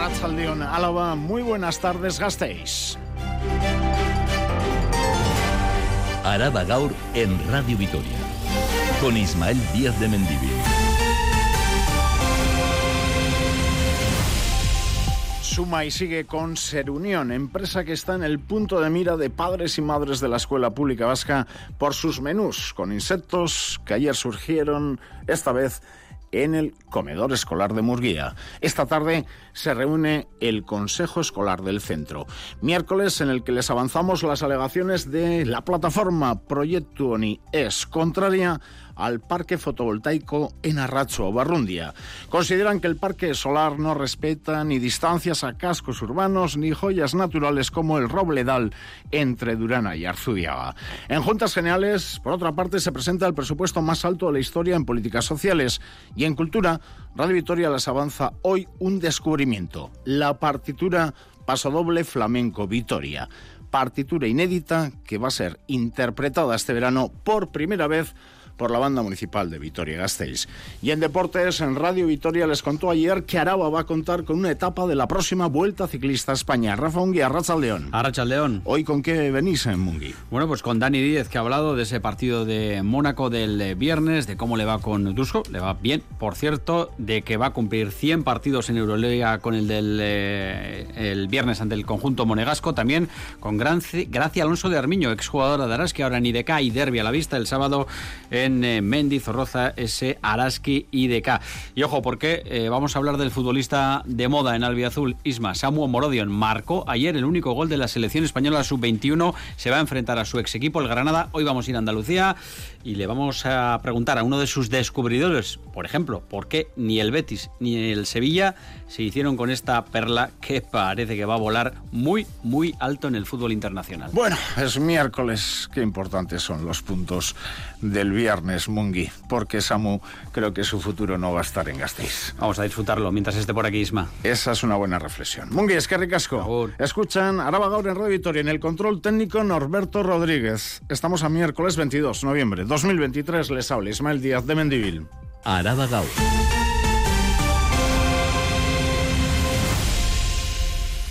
Arrachaldeón Álava, muy buenas tardes, gastéis. Araba Gaur en Radio Vitoria, con Ismael Díaz de Mendivil. Suma y sigue con Serunión, empresa que está en el punto de mira de padres y madres de la escuela pública vasca por sus menús con insectos que ayer surgieron, esta vez en el comedor escolar de Murguía. Esta tarde se reúne el Consejo Escolar del Centro. Miércoles en el que les avanzamos las alegaciones de la plataforma Proyecto ONI es contraria al parque fotovoltaico en Arracho, Barrundia. Consideran que el parque solar no respeta ni distancias a cascos urbanos ni joyas naturales como el Robledal entre Durana y Arzudiaga. En Juntas Generales, por otra parte, se presenta el presupuesto más alto de la historia en políticas sociales y en cultura. Radio Victoria les avanza hoy un descubrimiento, la partitura Pasodoble Flamenco Vitoria partitura inédita que va a ser interpretada este verano por primera vez por la banda municipal de Vitoria-Gasteiz. Y en deportes, en Radio Vitoria les contó ayer que Araba va a contar con una etapa de la próxima Vuelta Ciclista a España. Rafa Ungui, Arrachaldeón. Arrachaldeón. Hoy con qué venís en Mungui. Bueno, pues con Dani Díez, que ha hablado de ese partido de Mónaco del eh, viernes, de cómo le va con Dusko, le va bien, por cierto, de que va a cumplir 100 partidos en Euroliga con el del eh, el viernes ante el conjunto monegasco, también con Gracia Alonso de Armiño, exjugadora de Araski, ahora en IDK y Derby a la vista el sábado en en eh, Mendy, Zorroza, S, Araski y DK. Y ojo, porque eh, vamos a hablar del futbolista de moda en Albiazul, Isma, Samuel Morodion, marcó ayer el único gol de la selección española sub-21, se va a enfrentar a su ex equipo, el Granada, hoy vamos a ir a Andalucía y le vamos a preguntar a uno de sus descubridores, por ejemplo, por qué ni el Betis ni el Sevilla se hicieron con esta perla que parece que va a volar muy, muy alto en el fútbol internacional. Bueno, es miércoles, qué importantes son los puntos del viernes, Mungi, porque Samu creo que su futuro no va a estar en Gasteiz. Vamos a disfrutarlo mientras esté por aquí, Isma. Esa es una buena reflexión. Mungi, es que ricasco. Escuchan Araba Gaur en Radio Victoria, en el control técnico Norberto Rodríguez. Estamos a miércoles 22 de noviembre 2023. Les habla Ismael Díaz de Mendivil. Araba Gaur.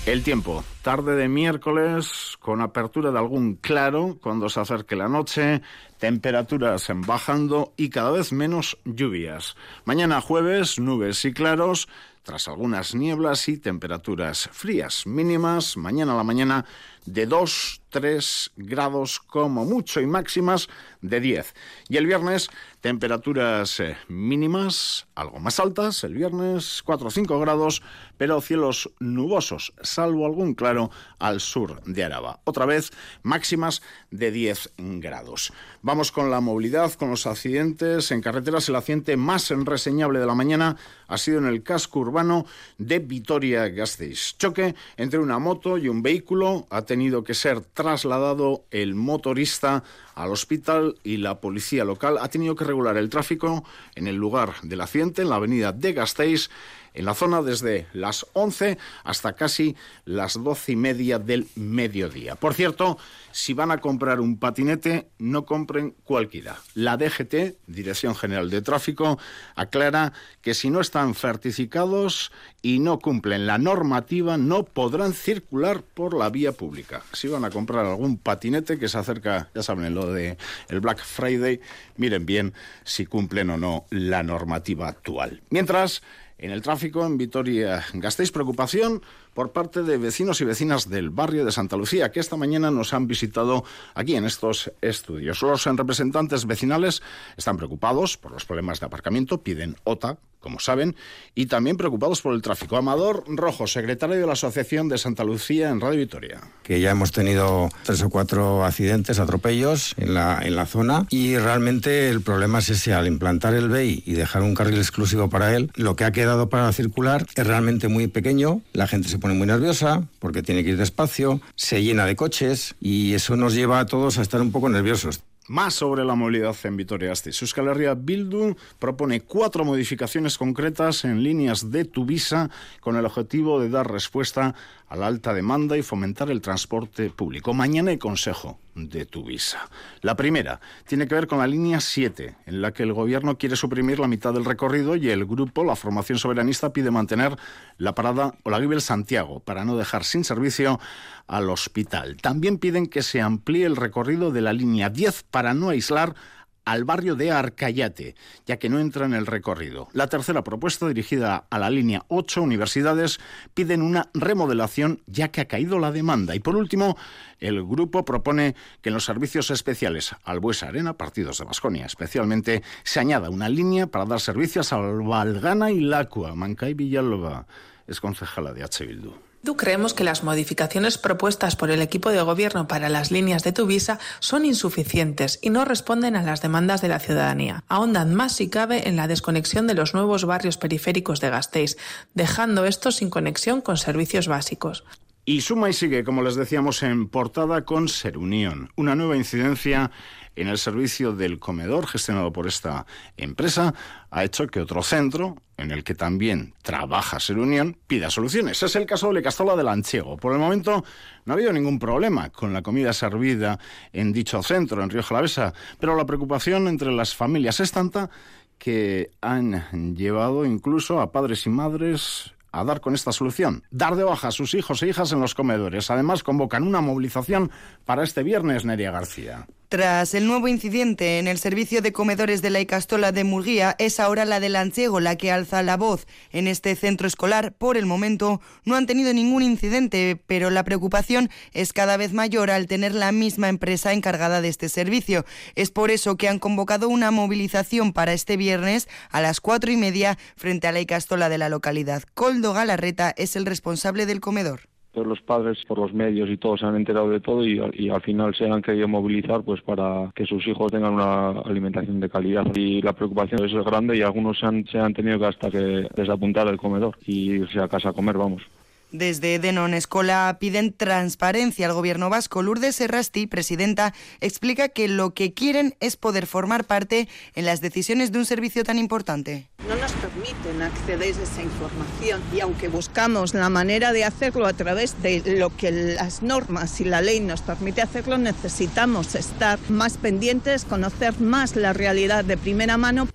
El tiempo, tarde de miércoles, con apertura de algún claro cuando se acerque la noche, temperaturas bajando y cada vez menos lluvias. Mañana jueves, nubes y claros, tras algunas nieblas y temperaturas frías mínimas. Mañana a la mañana de 2, 3 grados como mucho y máximas de 10. Y el viernes temperaturas eh, mínimas algo más altas, el viernes 4 o 5 grados, pero cielos nubosos, salvo algún claro al sur de Araba. Otra vez máximas de 10 grados. Vamos con la movilidad, con los accidentes. En carreteras el accidente más reseñable de la mañana ha sido en el casco urbano de Vitoria-Gasteiz. Choque entre una moto y un vehículo ha tenido que ser trasladado el motorista al hospital y la policía local ha tenido que regular el tráfico en el lugar del accidente, en la avenida de Gasteiz, en la zona desde las 11 hasta casi las doce y media del mediodía. Por cierto, si van a comprar un patinete, no compren cualquiera. La DGT, Dirección General de Tráfico, aclara que si no están certificados y no cumplen la normativa, no podrán circular por la vía pública. Si van a comprar algún patinete que se acerca, ya saben, lo de el Black Friday, miren bien si cumplen o no la normativa actual. Mientras, en el tráfico en Vitoria gastéis preocupación por parte de vecinos y vecinas del barrio de Santa Lucía que esta mañana nos han visitado aquí en estos estudios. Los representantes vecinales están preocupados por los problemas de aparcamiento, piden OTA, como saben, y también preocupados por el tráfico. Amador Rojo, secretario de la Asociación de Santa Lucía en Radio Vitoria. Que ya hemos tenido tres o cuatro accidentes, atropellos en la, en la zona y realmente el problema es ese, al implantar el BEI y dejar un carril exclusivo para él, lo que ha quedado para circular es realmente muy pequeño, la gente se pone muy nerviosa porque tiene que ir despacio, se llena de coches y eso nos lleva a todos a estar un poco nerviosos. Más sobre la movilidad en Vitoria-Gasteiz. Euskal Herria Bildu propone cuatro modificaciones concretas en líneas de Tuvisa con el objetivo de dar respuesta a la alta demanda y fomentar el transporte público. Mañana hay consejo de Tuvisa. La primera tiene que ver con la línea 7, en la que el gobierno quiere suprimir la mitad del recorrido y el grupo, la formación soberanista, pide mantener la parada Olaguibel Santiago para no dejar sin servicio al hospital. También piden que se amplíe el recorrido de la línea 10 para no aislar al barrio de Arcayate, ya que no entra en el recorrido. La tercera propuesta, dirigida a la línea 8 universidades, piden una remodelación ya que ha caído la demanda. Y por último, el grupo propone que en los servicios especiales al Buesa Arena, partidos de Basconia especialmente, se añada una línea para dar servicios a Valgana y Lacua. Mancay Villalba es concejala de H. Bildu. Creemos que las modificaciones propuestas por el equipo de gobierno para las líneas de Tuvisa son insuficientes y no responden a las demandas de la ciudadanía. Ahondan más si cabe en la desconexión de los nuevos barrios periféricos de Gasteiz, dejando estos sin conexión con servicios básicos. Y suma y sigue, como les decíamos en portada, con Serunión, una nueva incidencia en el servicio del comedor gestionado por esta empresa ha hecho que otro centro, en el que también trabaja Ser Unión, pida soluciones. Es el caso de Castola del Anchiego. Por el momento no ha habido ningún problema con la comida servida en dicho centro, en Río Jalavesa, pero la preocupación entre las familias es tanta que han llevado incluso a padres y madres a dar con esta solución, dar de baja a sus hijos e hijas en los comedores. Además, convocan una movilización para este viernes, Neria García. Tras el nuevo incidente en el servicio de comedores de la Icastola de Murguía, es ahora la de Lanchego la que alza la voz. En este centro escolar, por el momento, no han tenido ningún incidente, pero la preocupación es cada vez mayor al tener la misma empresa encargada de este servicio. Es por eso que han convocado una movilización para este viernes a las cuatro y media frente a la Icastola de la localidad. Coldo Galarreta es el responsable del comedor los padres por los medios y todos se han enterado de todo y, al final se han querido movilizar pues para que sus hijos tengan una alimentación de calidad. Y la preocupación es grande y algunos se han, se han tenido que hasta que desapuntar el comedor y irse a casa a comer vamos desde Denon Escola piden transparencia al gobierno vasco. Lourdes Serrasti, presidenta, explica que lo que quieren es poder formar parte en las decisiones de un servicio tan importante. No nos permiten acceder a esa información y aunque buscamos la manera de hacerlo a través de lo que las normas y la ley nos permite hacerlo, necesitamos estar más pendientes, conocer más la realidad de primera mano.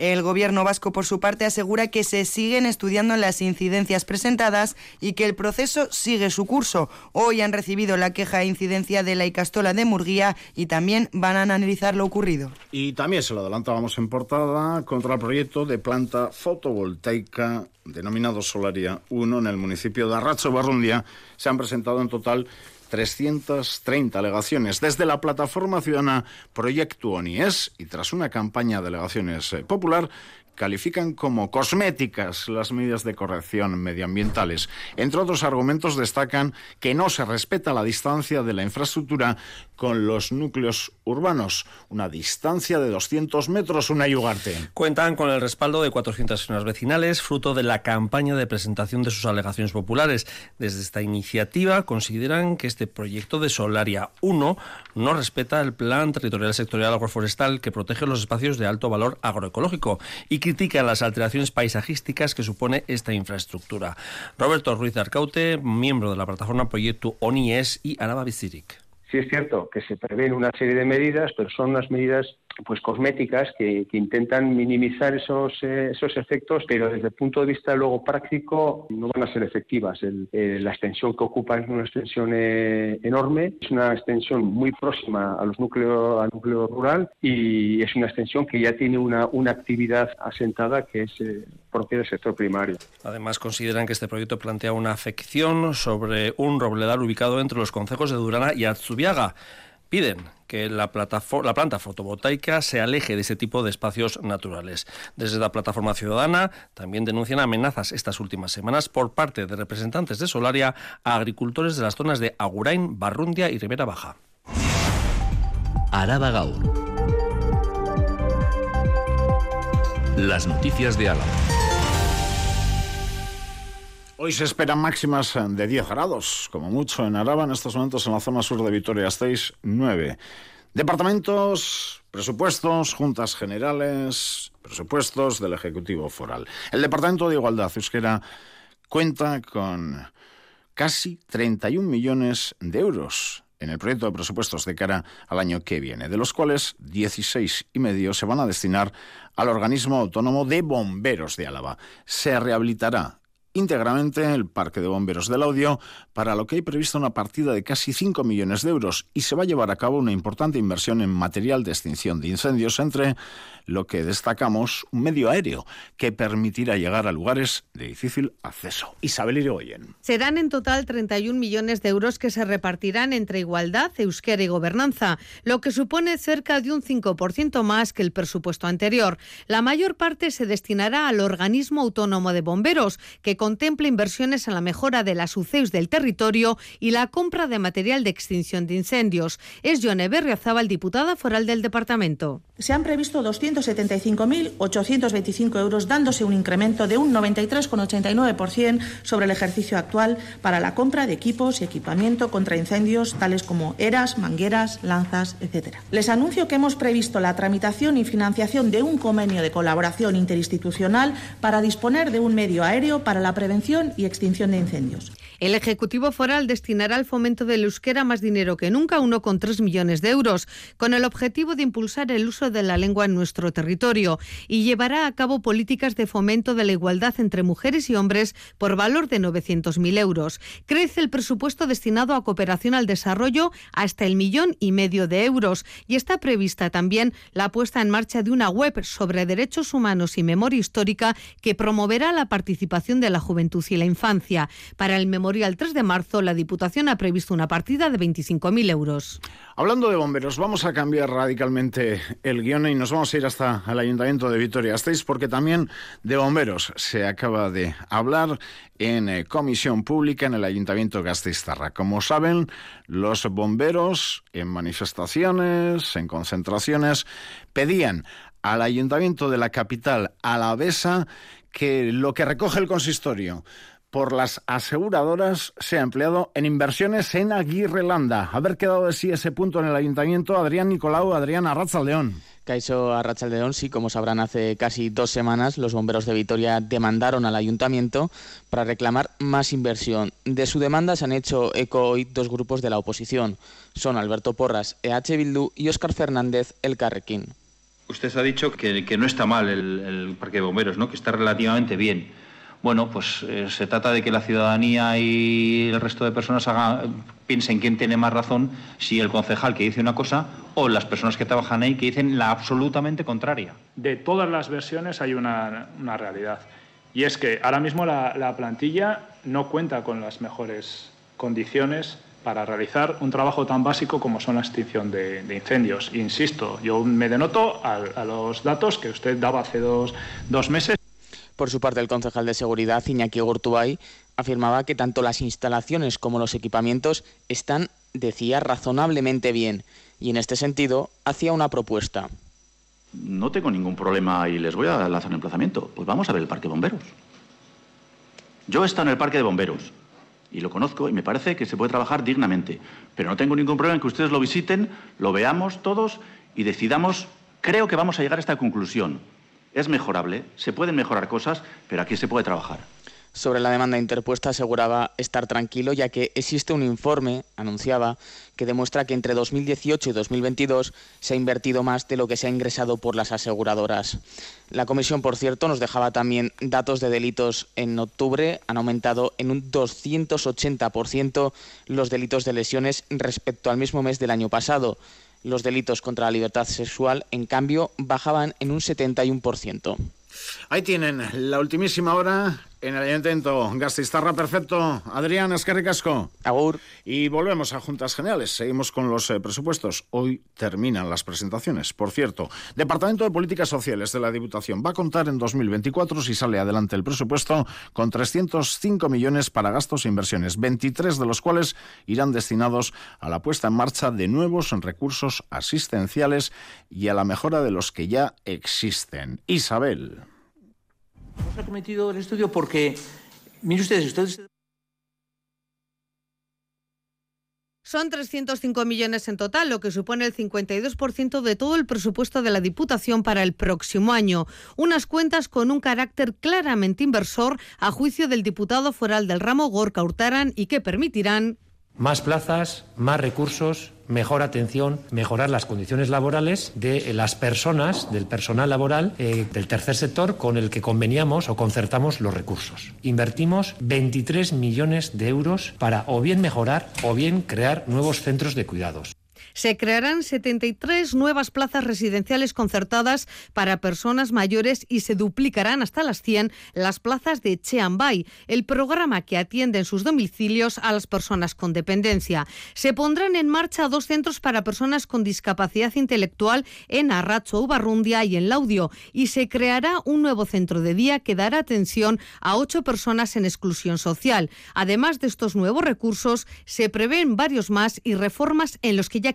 El gobierno vasco, por su parte, asegura que se siguen estudiando las incidencias presentadas y que el proceso sigue su curso. Hoy han recibido la queja e incidencia de la Icastola de Murguía y también van a analizar lo ocurrido. Y también se lo adelantábamos en portada contra el proyecto de planta fotovoltaica denominado Solaria 1 en el municipio de Arracho Barrundia. Se han presentado en total 330 alegaciones desde la plataforma ciudadana Proyecto ONIES y tras una campaña de alegaciones eh, popular califican como cosméticas las medidas de corrección medioambientales. Entre otros argumentos destacan que no se respeta la distancia de la infraestructura con los núcleos urbanos, una distancia de 200 metros, una yugarte. Cuentan con el respaldo de 400 zonas vecinales, fruto de la campaña de presentación de sus alegaciones populares. Desde esta iniciativa consideran que este proyecto de Solaria 1 no respeta el Plan Territorial Sectorial Agroforestal que protege los espacios de alto valor agroecológico y critica las alteraciones paisajísticas que supone esta infraestructura. Roberto Ruiz Arcaute, miembro de la plataforma Proyecto ONIES y Araba. Sí es cierto que se prevén una serie de medidas, pero son unas medidas pues cosméticas que, intentan minimizar esos, eh, esos efectos, pero desde el punto de vista luego práctico no van a ser efectivas. la extensión que ocupa es una extensión eh, enorme, es una extensión muy próxima a los núcleos, al núcleo rural y es una extensión que ya tiene una, una actividad asentada que es eh, propia del sector primario. Además, consideran que este proyecto plantea una afección sobre un robledal ubicado entre los concejos de Durana y Azubiaga piden que la, la, planta fotovoltaica se aleje de ese tipo de espacios naturales. Desde la plataforma ciudadana también denuncian amenazas estas últimas semanas por parte de representantes de Solaria a agricultores de las zonas de Agurain, Barrundia y Ribera Baja. Araba Gaur. Las noticias de Álava. Hoy se esperan máximas de 10 grados, como mucho en Araba, en estos momentos en la zona sur de Vitoria-Gasteiz 9. Departamentos, presupuestos, juntas generales, presupuestos del Ejecutivo Foral. El Departamento de Igualdad Euskera cuenta con casi 31 millones de euros en el proyecto de presupuestos de cara al año que viene, de los cuales 16 y medio se van a destinar al organismo autónomo de bomberos de Álava. Se rehabilitará íntegramente el Parque de Bomberos del Audio, para lo que hay prevista una partida de casi 5 millones de euros y se va a llevar a cabo una importante inversión en material de extinción de incendios, entre lo que destacamos un medio aéreo que permitirá llegar a lugares de difícil acceso. Isabel Irigoyen. Serán en total 31 millones de euros que se repartirán entre igualdad, euskera y gobernanza, lo que supone cerca de un 5% más que el presupuesto anterior. La mayor parte se destinará al organismo autónomo de bomberos, que contempla inversiones en la mejora de las UCEUS del territorio y la compra de material de extinción de incendios. Es Yone Berriazábal, diputada foral del departamento. Se han previsto 275.825 euros, dándose un incremento de un 93,89% sobre el ejercicio actual para la compra de equipos y equipamiento contra incendios tales como eras, mangueras, lanzas, etc. Les anuncio que hemos previsto la tramitación y financiación de un convenio de colaboración interinstitucional para disponer de un medio aéreo para la prevención y extinción de incendios. El Ejecutivo Foral destinará al fomento del euskera más dinero que nunca, 1,3 millones de euros, con el objetivo de impulsar el uso de la lengua en nuestro territorio y llevará a cabo políticas de fomento de la igualdad entre mujeres y hombres por valor de 900.000 euros. Crece el presupuesto destinado a cooperación al desarrollo hasta el millón y medio de euros y está prevista también la puesta en marcha de una web sobre derechos humanos y memoria histórica que promoverá la participación de la juventud y la infancia. Para el Memorial 3 de marzo, la Diputación ha previsto una partida de 25.000 euros. Hablando de bomberos, vamos a cambiar radicalmente el guion y nos vamos a ir hasta el Ayuntamiento de Vitoria-Gasteiz porque también de bomberos se acaba de hablar en eh, comisión pública en el Ayuntamiento Gasteiztarra. Como saben, los bomberos en manifestaciones, en concentraciones, pedían al Ayuntamiento de la capital alavesa que lo que recoge el consistorio por las aseguradoras se ha empleado en inversiones en Aguirrelanda. Haber quedado de sí ese punto en el ayuntamiento, Adrián Nicolau, Adrián Arrachaldeón. Caiso Arrachaldeón, sí, como sabrán, hace casi dos semanas los bomberos de Vitoria demandaron al ayuntamiento para reclamar más inversión. De su demanda se han hecho eco hoy dos grupos de la oposición. Son Alberto Porras, EH Bildu, y Óscar Fernández, El Carrequín. Usted ha dicho que, que no está mal el, el parque de bomberos, ¿no? que está relativamente bien bueno, pues eh, se trata de que la ciudadanía y el resto de personas haga, piensen quién tiene más razón, si el concejal que dice una cosa o las personas que trabajan ahí que dicen la absolutamente contraria. De todas las versiones hay una, una realidad. Y es que ahora mismo la, la plantilla no cuenta con las mejores condiciones para realizar un trabajo tan básico como son la extinción de, de incendios. Insisto, yo me denoto a, a, los datos que usted daba hace dos, dos meses. Por su parte, el concejal de seguridad, Iñaki Gortubay, afirmaba que tanto las instalaciones como los equipamientos están, decía, razonablemente bien. Y en este sentido, hacía una propuesta. No tengo ningún problema y les voy a lanzar un emplazamiento. Pues vamos a ver el parque de bomberos. Yo he estado en el parque de bomberos y lo conozco y me parece que se puede trabajar dignamente. Pero no tengo ningún problema en que ustedes lo visiten, lo veamos todos y decidamos. Creo que vamos a llegar a esta conclusión es mejorable, se pueden mejorar cosas, pero aquí se puede trabajar. Sobre la demanda interpuesta aseguraba estar tranquilo ya que existe un informe, anunciaba, que demuestra que entre 2018 y 2022 se ha invertido más de lo que se ha ingresado por las aseguradoras. La comisión, por cierto, nos dejaba también datos de delitos en octubre. Han aumentado en un 280% los delitos de lesiones respecto al mismo mes del año pasado. Los delitos contra la libertad sexual, en cambio, bajaban en un 71%. Ahí tienen la ultimísima hora en el Ayuntamiento Gastistarra. Perfecto. Adrián Escarricasco. Agur. Y volvemos a Juntas Generales. Seguimos con los eh, presupuestos. Hoy terminan las presentaciones. Por cierto, Departamento de Políticas Sociales de la Diputación va a contar en 2024, si sale adelante el presupuesto, con 305 millones para gastos e inversiones, 23 de los cuales irán destinados a la puesta en marcha de nuevos recursos asistenciales y a la mejora de los que ya existen. Isabel. Nos ha cometido el estudio porque, miren ustedes, ustedes Son 305 millones en total, lo que supone el 52% de todo el presupuesto de la Diputación para el próximo año. Unas cuentas con un carácter claramente inversor a juicio del diputado foral del ramo Gorka Hurtaran y que permitirán más plazas, más recursos, mejor atención, mejorar las condiciones laborales de las personas, del personal laboral eh, del tercer sector con el que conveníamos o concertamos los recursos. Invertimos 23 millones de euros para o bien mejorar o bien crear nuevos centros de cuidados. Se crearán 73 nuevas plazas residenciales concertadas para personas mayores y se duplicarán hasta las 100 las plazas de Cheambay, el programa que atiende en sus domicilios a las personas con dependencia. Se pondrán en marcha dos centros para personas con discapacidad intelectual en Arracho, Ubarrundia y en Laudio y se creará un nuevo centro de día que dará atención a ocho personas en exclusión social. Además de estos nuevos recursos, se prevén varios más y reformas en los que ya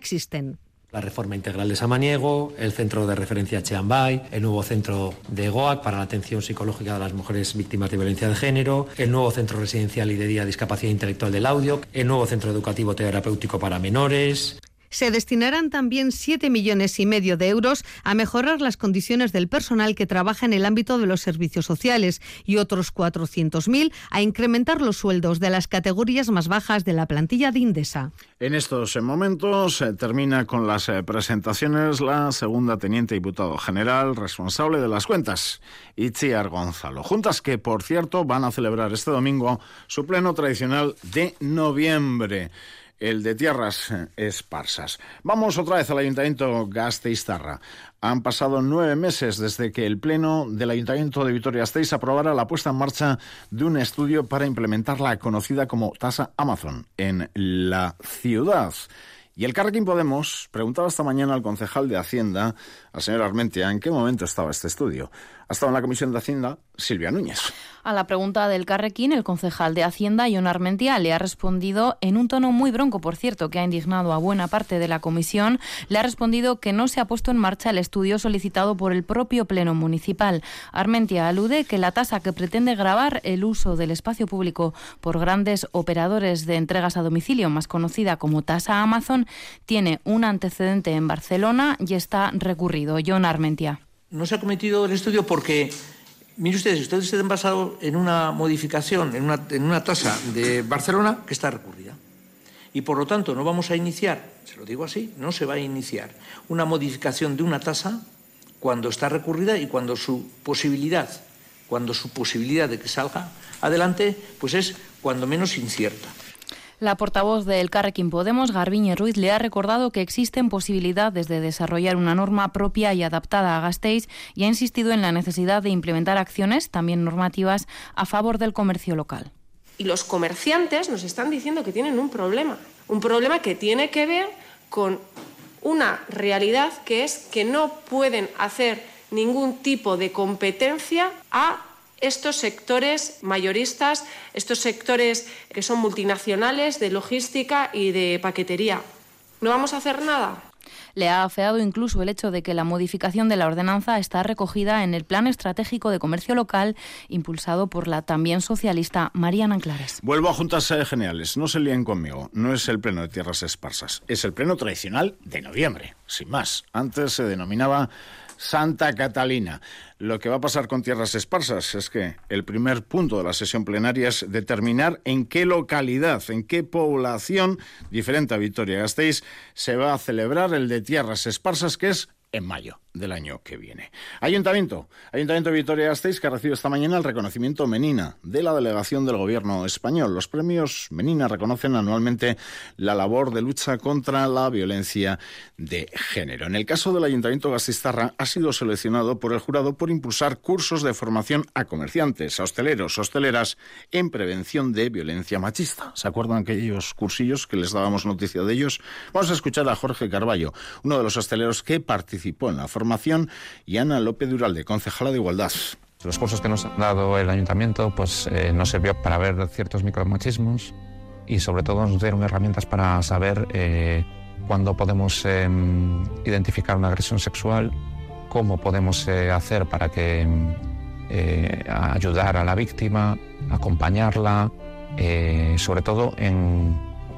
La reforma integral de Samaniego, el centro de referencia Cheambay, el nuevo centro de GOAC para la atención psicológica de las mujeres víctimas de violencia de género, el nuevo centro residencial y de día de discapacidad intelectual del audio, el nuevo centro educativo terapéutico para menores. Se destinarán también 7 millones y medio de euros a mejorar las condiciones del personal que trabaja en el ámbito de los servicios sociales y otros 400.000 a incrementar los sueldos de las categorías más bajas de la plantilla de Indesa. En estos momentos se termina con las eh, presentaciones la segunda teniente diputado general responsable de las cuentas, Itziar Gonzalo. Juntas que, por cierto, van a celebrar este domingo su pleno tradicional de noviembre el de tierras esparsas. Vamos otra vez al Ayuntamiento Gasteiztarra. Han pasado nueve meses desde que el Pleno del Ayuntamiento de Vitoria-Gasteiz aprobara la puesta en marcha de un estudio para implementar la conocida como tasa Amazon en la ciudad. Y el Carrequín Podemos preguntaba esta mañana al concejal de Hacienda, al señor Armentia, en qué momento estaba este estudio. Ha estado en la Comisión de Hacienda Silvia Núñez. A la pregunta del Carrequín, el concejal de Hacienda, John Armentia, le ha respondido en un tono muy bronco, por cierto, que ha indignado a buena parte de la comisión. Le ha respondido que no se ha puesto en marcha el estudio solicitado por el propio Pleno Municipal. Armentia alude que la tasa que pretende grabar el uso del espacio público por grandes operadores de entregas a domicilio, más conocida como tasa Amazon, tiene un antecedente en Barcelona y está No se ha cometido el estudio porque Mire ustedes, ustedes se han basado en una modificación, en una, en una tasa de Barcelona que está recurrida. Y por lo tanto no vamos a iniciar, se lo digo así, no se va a iniciar una modificación de una tasa cuando está recurrida y cuando su posibilidad, cuando su posibilidad de que salga adelante, pues es cuando menos incierta. La portavoz del Carrequín Podemos, Garbiñe Ruiz, le ha recordado que existen posibilidades de desarrollar una norma propia y adaptada a Gasteiz y ha insistido en la necesidad de implementar acciones, también normativas, a favor del comercio local. Y los comerciantes nos están diciendo que tienen un problema, un problema que tiene que ver con una realidad que es que no pueden hacer ningún tipo de competencia a estos sectores mayoristas, estos sectores que son multinacionales de logística y de paquetería. ¿No vamos a hacer nada? Le ha afeado incluso el hecho de que la modificación de la ordenanza está recogida en el Plan Estratégico de Comercio Local impulsado por la también socialista Mariana Anclares. Vuelvo a juntas generales, no se líen conmigo, no es el pleno de tierras esparsas, es el pleno tradicional de noviembre, sin más. Antes se denominaba Santa Catalina. Lo que va a pasar con tierras esparsas es que el primer punto de la sesión plenaria es determinar en qué localidad, en qué población diferente a Vitoria-Gasteiz se va a celebrar el de tierras esparsas, que es en mayo del año que viene. Ayuntamiento, Ayuntamiento de Vitoria-Gasteiz que ha recibido esta mañana el reconocimiento Menina de la delegación del gobierno español. Los premios Menina reconocen anualmente la labor de lucha contra la violencia de género. En el caso del Ayuntamiento Gastistarra ha sido seleccionado por el jurado por impulsar cursos de formación a comerciantes, a hosteleros, hosteleras en prevención de violencia machista. ¿Se acuerdan aquellos cursillos que les dábamos noticia de ellos? Vamos a escuchar a Jorge Carballo, uno de los hosteleros que participó en la formación y Ana López Duralde, concejala de Igualdad. Los cursos que nos ha dado el ayuntamiento pues, eh, nos sirvió para ver ciertos micromachismos y sobre todo nos dieron herramientas para saber eh, cuándo podemos em, identificar una agresión sexual, cómo podemos eh, hacer para que ayudar a la víctima, acompañarla, sobre todo en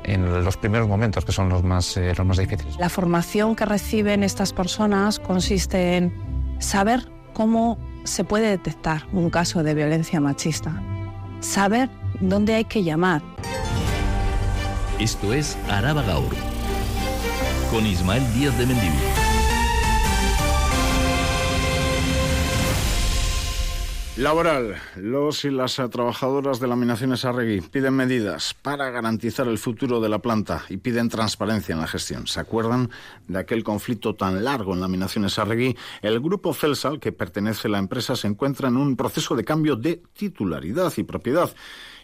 en los primeros momentos, que son los más, eh, los más difíciles. La formación que reciben estas personas consiste en saber cómo se puede detectar un caso de violencia machista, saber dónde hay que llamar. Esto es Araba Gaur, con Ismael Díaz de Mendivil. Laboral. Los y las trabajadoras de laminaciones Arregui piden medidas para garantizar el futuro de la planta y piden transparencia en la gestión. ¿Se acuerdan de aquel conflicto tan largo en laminaciones Arregui? El grupo Felsal, que pertenece a la empresa, se encuentra en un proceso de cambio de titularidad y propiedad.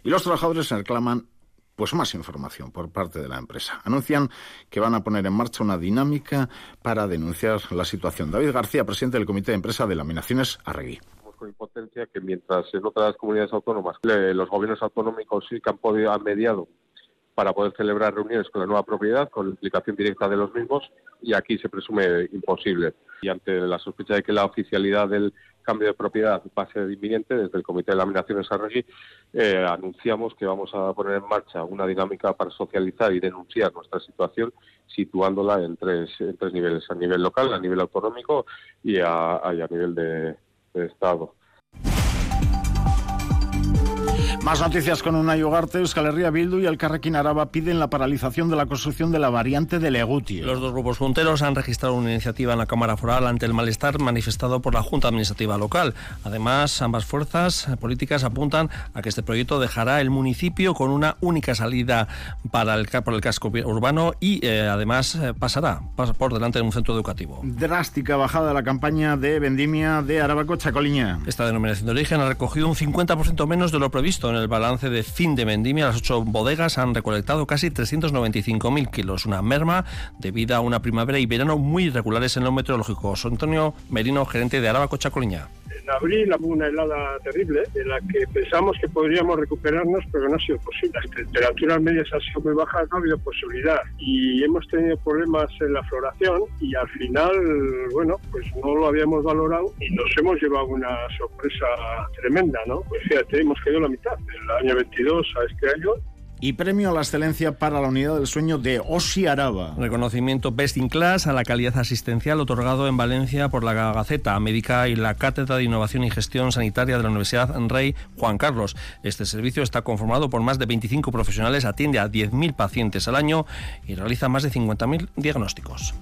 Y los trabajadores reclaman pues más información por parte de la empresa. Anuncian que van a poner en marcha una dinámica para denunciar la situación. David García, presidente del Comité de Empresa de Laminaciones Arregui impotencia que mientras en otras comunidades autónomas los gobiernos autonómicos sí que han podido han mediado para poder celebrar reuniones con la nueva propiedad, con la implicación directa de los mismos, y aquí se presume imposible. Y ante la sospecha de que la oficialidad del cambio de propiedad va a ser inminente, desde el Comité de Laminaciones Arregui eh, anunciamos que vamos a poner en marcha una dinámica para socializar y denunciar nuestra situación, situándola en tres, en tres niveles, a nivel local, a nivel autonómico y a nivel de, de Estado. Más noticias con una Ugarte, Euskal Herria Bildu y el Carrequín Araba piden la paralización de la construcción de la variante de Leguti. Los dos grupos junteros han registrado una iniciativa en la Cámara Foral ante el malestar manifestado por la Junta Administrativa Local. Además, ambas fuerzas políticas apuntan a que este proyecto dejará el municipio con una única salida para el, por el casco urbano y eh, además eh, pasará por delante de un centro educativo. Drástica bajada de la campaña de vendimia de Arabaco Chacoliña. Esta denominación de origen ha recogido un 50% menos de lo previsto en el balance de fin de vendimia, las ocho bodegas han recolectado casi 395.000 kilos, una merma debido a una primavera y verano muy irregulares en lo meteorológico. Antonio Merino, gerente de Araba Coliña en abril hubo una helada terrible de la que pensamos que podríamos recuperarnos, pero no ha sido posible. Las temperaturas medias han sido muy bajas, no ha habido posibilidad. Y hemos tenido problemas en la floración y al final, bueno, pues no lo habíamos valorado y nos hemos llevado una sorpresa tremenda, ¿no? Pues fíjate, hemos caído la mitad del año 22 a este año y premio a la excelencia para la unidad del sueño de Osi Araba. Reconocimiento Best in Class a la calidad asistencial otorgado en Valencia por la Gaceta Médica y la Cátedra de Innovación y Gestión Sanitaria de la Universidad Rey Juan Carlos. Este servicio está conformado por más de 25 profesionales, atiende a 10.000 pacientes al año y realiza más de 50.000 diagnósticos.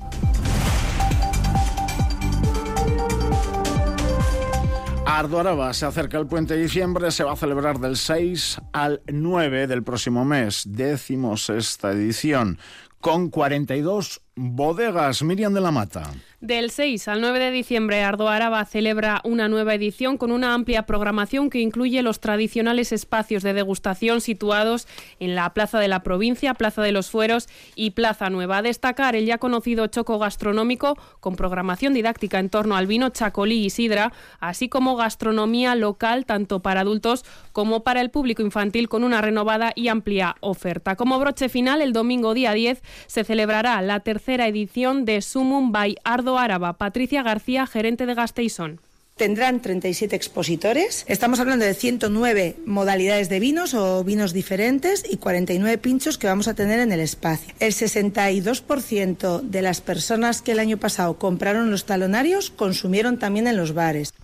Ardoaraba se acerca el puente de diciembre, se va a celebrar del 6 al 9 del próximo mes, décimos esta edición, con 42 bodegas. Miriam de la Mata. Del 6 al 9 de diciembre, Ardo Araba celebra una nueva edición con una amplia programación que incluye los tradicionales espacios de degustación situados en la Plaza de la Provincia, Plaza de los Fueros y Plaza Nueva. A destacar el ya conocido choco gastronómico con programación didáctica en torno al vino chacolí y sidra, así como gastronomía local tanto para adultos como para el público infantil con una renovada y amplia oferta. Como broche final, el domingo día 10 se celebrará la tercera edición de Sumum by Ardo Áraba. Patricia García, gerente de Gasteizón. Tendrán 37 expositores. Estamos hablando de 109 modalidades de vinos o vinos diferentes y 49 pinchos que vamos a tener en el espacio. El 62% de las personas que el año pasado compraron los talonarios consumieron también en los bares.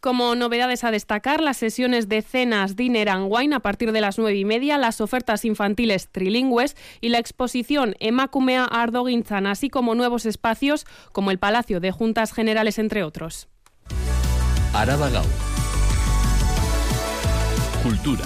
Como novedades a destacar, las sesiones de cenas, dinner and wine a partir de las nueve y media, las ofertas infantiles trilingües y la exposición Emakumea Ardogintzan, así como nuevos espacios como el Palacio de Juntas Generales, entre otros. Araba Cultura.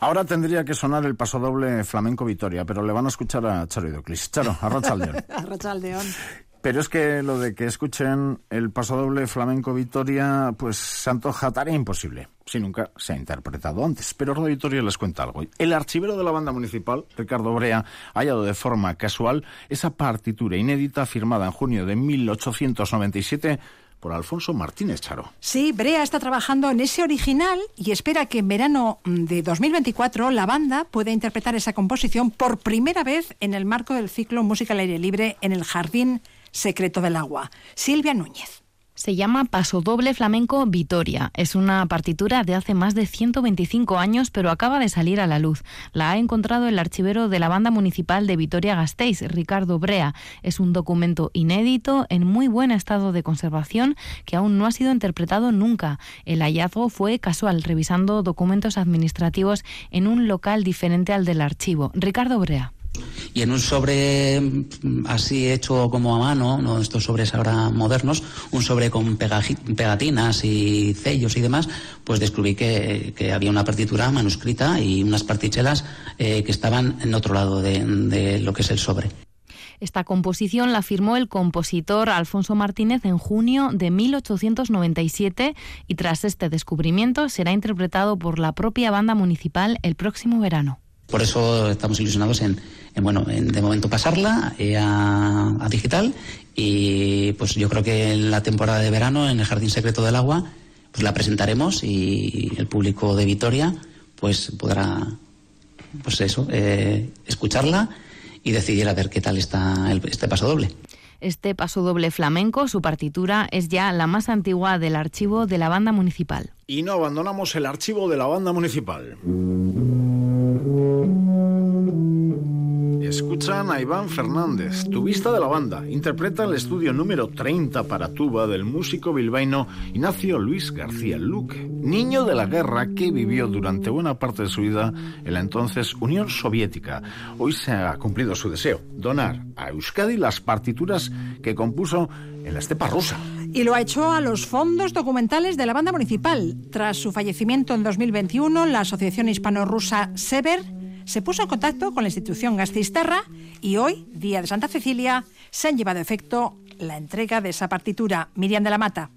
Ahora tendría que sonar el pasodoble flamenco Vitoria, pero le van a escuchar a Charo Idoclis. Charo, a Arrachaldeón. Pero es que lo de que escuchen el pasodoble flamenco Vitoria, pues se antoja tarea imposible, si nunca se ha interpretado antes. Pero Radio Vitoria les cuenta algo. El archivero de la banda municipal, Ricardo Brea, ha hallado de forma casual esa partitura inédita firmada en junio de 1897 por Alfonso Martínez Charo. Sí, Brea está trabajando en ese original y espera que en verano de 2024 la banda pueda interpretar esa composición por primera vez en el marco del ciclo Música al aire libre en el Jardín Secreto del Agua. Silvia Núñez. Se llama Pasodoble Flamenco Vitoria. Es una partitura de hace más de 125 años, pero acaba de salir a la luz. La ha encontrado el archivero de la banda municipal de Vitoria-Gasteiz, Ricardo Brea. Es un documento inédito, en muy buen estado de conservación, que aún no ha sido interpretado nunca. El hallazgo fue casual, revisando documentos administrativos en un local diferente al del archivo. Ricardo Brea. Y en un sobre mm, así hecho como a mano, no estos sobres ahora modernos, un sobre con pegatinas y sellos y demás, pues descubrí que, había una partitura manuscrita y unas partichelas eh, que estaban en otro lado de, de lo que es el sobre. Esta composición la firmó el compositor Alfonso Martínez en junio de 1897 y tras este descubrimiento será interpretado por la propia banda municipal el próximo verano. Por eso estamos ilusionados en, bueno, en de momento pasarla eh, a, digital y pues yo creo que en la temporada de verano en el Jardín Secreto del Agua pues la presentaremos y el público de Vitoria pues podrá pues eso eh, escucharla y decidir a ver qué tal está este paso doble. Este paso doble flamenco, su partitura, es ya la más antigua del archivo de la banda municipal. Y no abandonamos el archivo de la banda municipal. Escuchan a Iván Fernández, tubista de la banda. Interpreta el estudio número 30 para tuba del músico bilbaíno Ignacio Luis García Luque, niño de la guerra que vivió durante buena parte de su vida en la entonces Unión Soviética. Hoy se ha cumplido su deseo, donar a Euskadi las partituras que compuso en la estepa rusa. Y lo ha hecho a los fondos documentales de la banda municipal. Tras su fallecimiento en 2021, la Asociación Hispano-Rusa SEVER se puso en contacto con la institución Gastisterra y hoy, día de Santa Cecilia, se han llevado a efecto la entrega de esa partitura. Miriam de la Mata.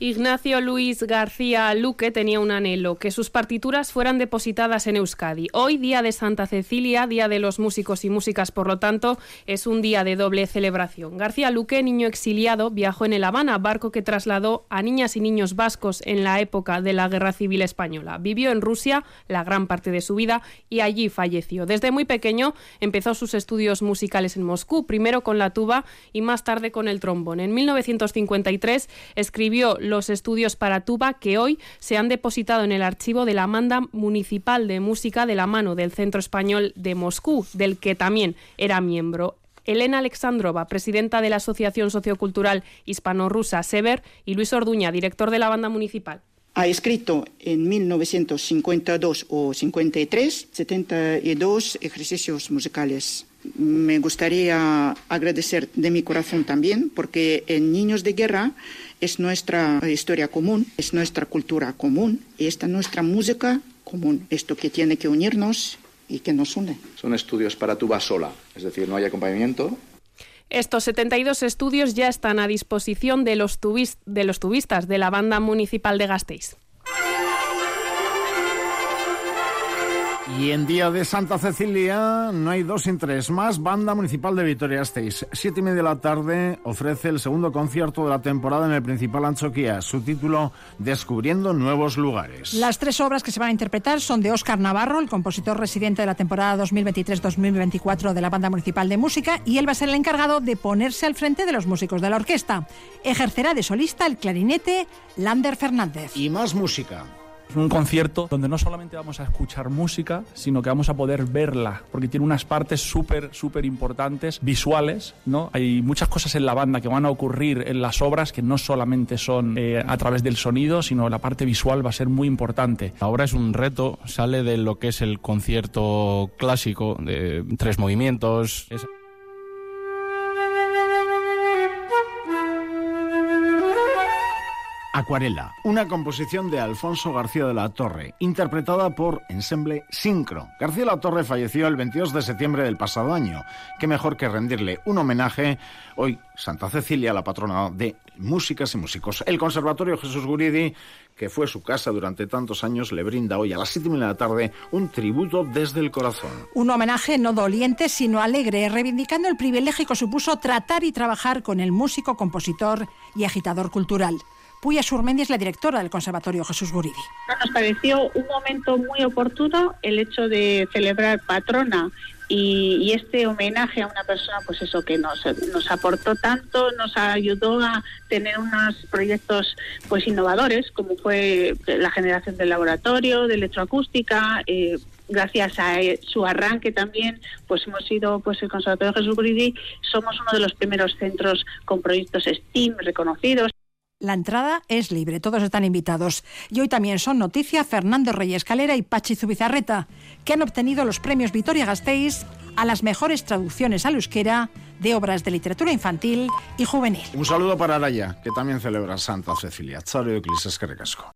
Ignacio Luis García Luque tenía un anhelo, que sus partituras fueran depositadas en Euskadi. Hoy, día de Santa Cecilia, día de los músicos y músicas, por lo tanto, es un día de doble celebración. García Luque, niño exiliado, viajó en el Habana, barco que trasladó a niñas y niños vascos en la época de la Guerra Civil Española. Vivió en Rusia la gran parte de su vida y allí falleció. Desde muy pequeño empezó sus estudios musicales en Moscú, primero con la tuba y más tarde con el trombón. En 1953 escribió los estudios para tuba que hoy se han depositado en el archivo de la Manda Municipal de Música de la mano del Centro Español de Moscú, del que también era miembro. Elena Alexandrova, presidenta de la Asociación Sociocultural Hispano-Rusa SEVER, y Luis Orduña, director de la banda municipal. Ha escrito en 1952 o 53 72 ejercicios musicales. Me gustaría agradecer de mi corazón también porque en Niños de Guerra es nuestra historia común, es nuestra cultura común y esta nuestra música común, esto que tiene que unirnos y que nos une. Son estudios para tuba sola, es decir, no hay acompañamiento. Estos 72 estudios ya están a disposición de los, de los tubistas de la banda municipal de Gasteiz. Y en día de Santa Cecilia no hay dos sin tres más. Banda Municipal de Vitoria-Gasteiz. Siete y media de la tarde ofrece el segundo concierto de la temporada en el principal Anchoquia. Su título, Descubriendo Nuevos Lugares. Las tres obras que se van a interpretar son de Óscar Navarro, el compositor residente de la temporada 2023-2024 de la Banda Municipal de Música, y él va a ser el encargado de ponerse al frente de los músicos de la orquesta. Ejercerá de solista el clarinete Lander Fernández. Y más música un concierto donde no solamente vamos a escuchar música, sino que vamos a poder verla, porque tiene unas partes súper, súper importantes, visuales, ¿no? Hay muchas cosas en la banda que van a ocurrir en las obras que no solamente son eh, a través del sonido, sino la parte visual va a ser muy importante. La obra es un reto, sale de lo que es el concierto clásico de tres movimientos. Acuarela, una composición de Alfonso García de la Torre, interpretada por Ensemble Sincro. García de la Torre falleció el 22 de septiembre del pasado año. Qué mejor que rendirle un homenaje hoy, Santa Cecilia, la patrona de músicas y músicos. El Conservatorio Jesús Guridi, que fue su casa durante tantos años, le brinda hoy a las 7 de la tarde un tributo desde el corazón. Un homenaje no doliente, sino alegre, reivindicando el privilegio que supuso tratar y trabajar con el músico, compositor y agitador cultural. Puya Surmendi es la directora del Conservatorio Jesús Guridi. Nos pareció un momento muy oportuno el hecho de celebrar patrona y, este homenaje a una persona, pues eso, que nos, nos aportó tanto, nos ayudó a tener unos proyectos pues innovadores, como fue la generación del laboratorio, de electroacústica, eh, gracias a su arranque también, pues hemos sido, pues el Conservatorio Jesús Bridi, somos uno de los primeros centros con proyectos STEAM reconocidos. La entrada es libre, todos están invitados. Y hoy también son noticia Fernando Reyes Calera y Pachi Zubizarreta, que han obtenido los premios Vitoria Gasteiz a las mejores traducciones al euskera de obras de literatura infantil y juvenil. Un saludo para Araya, que también celebra Santa Cecilia. Charo Casco.